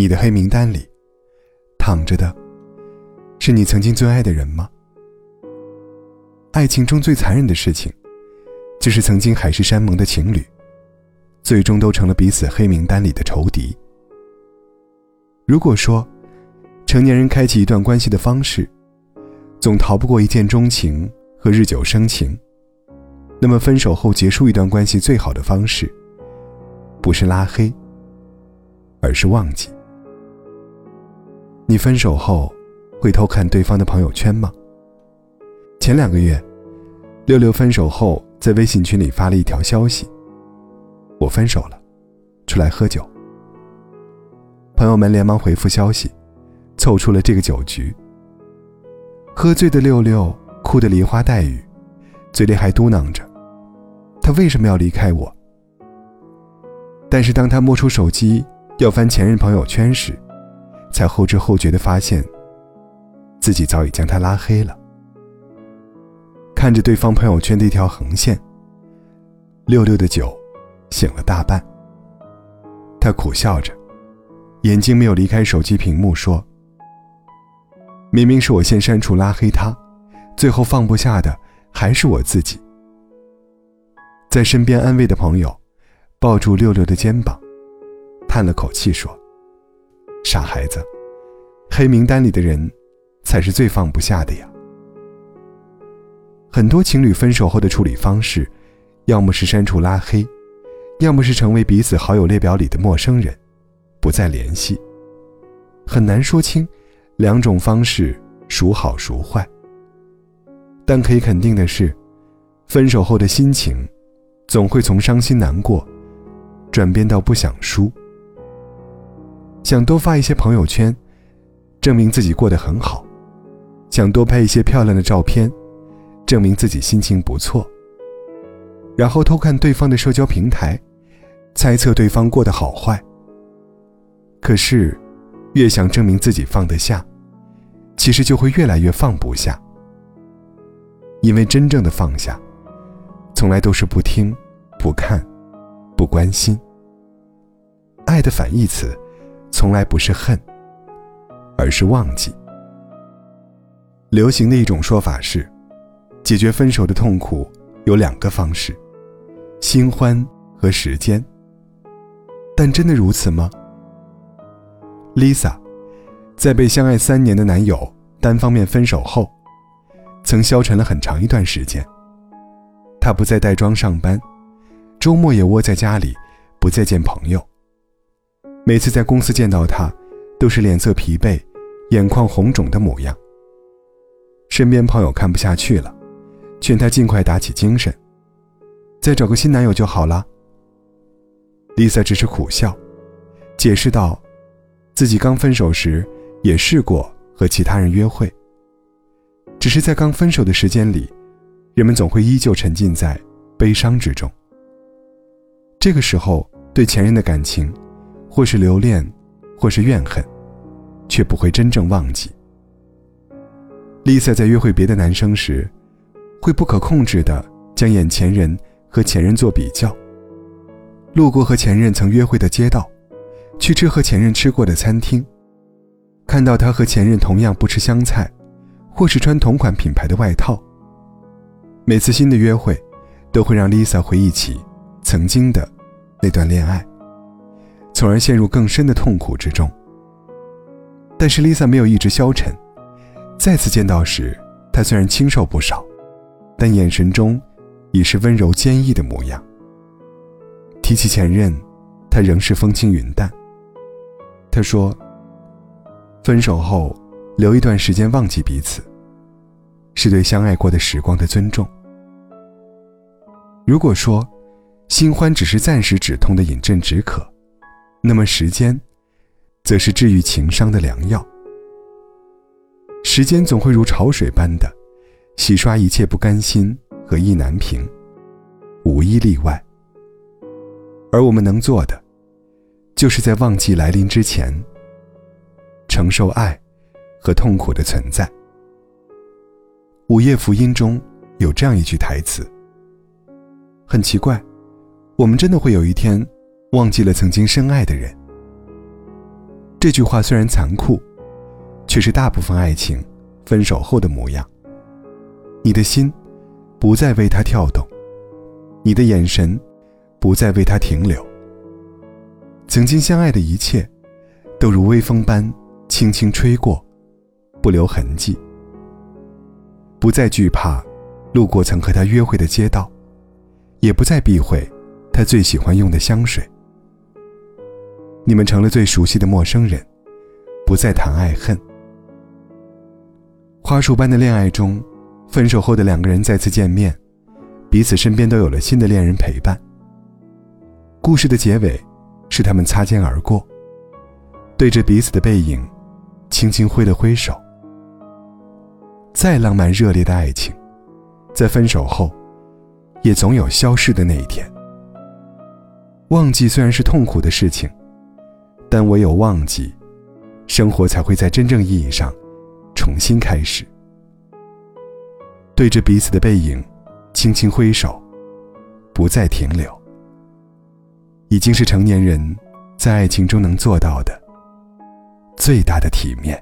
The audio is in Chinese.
你的黑名单里躺着的，是你曾经最爱的人吗？爱情中最残忍的事情，就是曾经海誓山盟的情侣，最终都成了彼此黑名单里的仇敌。如果说，成年人开启一段关系的方式，总逃不过一见钟情和日久生情，那么分手后结束一段关系最好的方式，不是拉黑，而是忘记。你分手后，会偷看对方的朋友圈吗？前两个月，六六分手后在微信群里发了一条消息：“我分手了，出来喝酒。”朋友们连忙回复消息，凑出了这个酒局。喝醉的六六哭得梨花带雨，嘴里还嘟囔着：“他为什么要离开我？”但是当他摸出手机要翻前任朋友圈时，才后知后觉地发现，自己早已将他拉黑了。看着对方朋友圈的一条横线，六六的酒醒了大半。他苦笑着。眼睛没有离开手机屏幕，说：“明明是我先删除拉黑他，最后放不下的还是我自己。”在身边安慰的朋友，抱住六六的肩膀，叹了口气说：“傻孩子，黑名单里的人，才是最放不下的呀。”很多情侣分手后的处理方式，要么是删除拉黑，要么是成为彼此好友列表里的陌生人。不再联系，很难说清两种方式孰好孰坏。但可以肯定的是，分手后的心情总会从伤心难过转变到不想输，想多发一些朋友圈，证明自己过得很好；想多拍一些漂亮的照片，证明自己心情不错。然后偷看对方的社交平台，猜测对方过得好坏。可是，越想证明自己放得下，其实就会越来越放不下。因为真正的放下，从来都是不听、不看、不关心。爱的反义词，从来不是恨，而是忘记。流行的一种说法是，解决分手的痛苦有两个方式：新欢和时间。但真的如此吗？Lisa，在被相爱三年的男友单方面分手后，曾消沉了很长一段时间。她不再带妆上班，周末也窝在家里，不再见朋友。每次在公司见到他，都是脸色疲惫、眼眶红肿的模样。身边朋友看不下去了，劝她尽快打起精神，再找个新男友就好了。Lisa 只是苦笑，解释道。自己刚分手时，也试过和其他人约会。只是在刚分手的时间里，人们总会依旧沉浸在悲伤之中。这个时候，对前任的感情，或是留恋，或是怨恨，却不会真正忘记。Lisa 在约会别的男生时，会不可控制的将眼前人和前任做比较。路过和前任曾约会的街道。去吃和前任吃过的餐厅，看到他和前任同样不吃香菜，或是穿同款品牌的外套。每次新的约会，都会让 Lisa 回忆起曾经的那段恋爱，从而陷入更深的痛苦之中。但是 Lisa 没有一直消沉，再次见到时，她虽然清瘦不少，但眼神中已是温柔坚毅的模样。提起前任，她仍是风轻云淡。他说：“分手后，留一段时间忘记彼此，是对相爱过的时光的尊重。如果说，新欢只是暂时止痛的饮鸩止渴，那么时间，则是治愈情伤的良药。时间总会如潮水般的，洗刷一切不甘心和意难平，无一例外。而我们能做的。”就是在忘记来临之前，承受爱和痛苦的存在。午夜福音中有这样一句台词：“很奇怪，我们真的会有一天忘记了曾经深爱的人。”这句话虽然残酷，却是大部分爱情分手后的模样。你的心不再为他跳动，你的眼神不再为他停留。曾经相爱的一切，都如微风般轻轻吹过，不留痕迹。不再惧怕路过曾和他约会的街道，也不再避讳他最喜欢用的香水。你们成了最熟悉的陌生人，不再谈爱恨。花束般的恋爱中，分手后的两个人再次见面，彼此身边都有了新的恋人陪伴。故事的结尾是他们擦肩而过，对着彼此的背影，轻轻挥了挥手。再浪漫热烈的爱情，在分手后，也总有消逝的那一天。忘记虽然是痛苦的事情。但唯有忘记，生活才会在真正意义上重新开始。对着彼此的背影，轻轻挥手，不再停留，已经是成年人在爱情中能做到的最大的体面。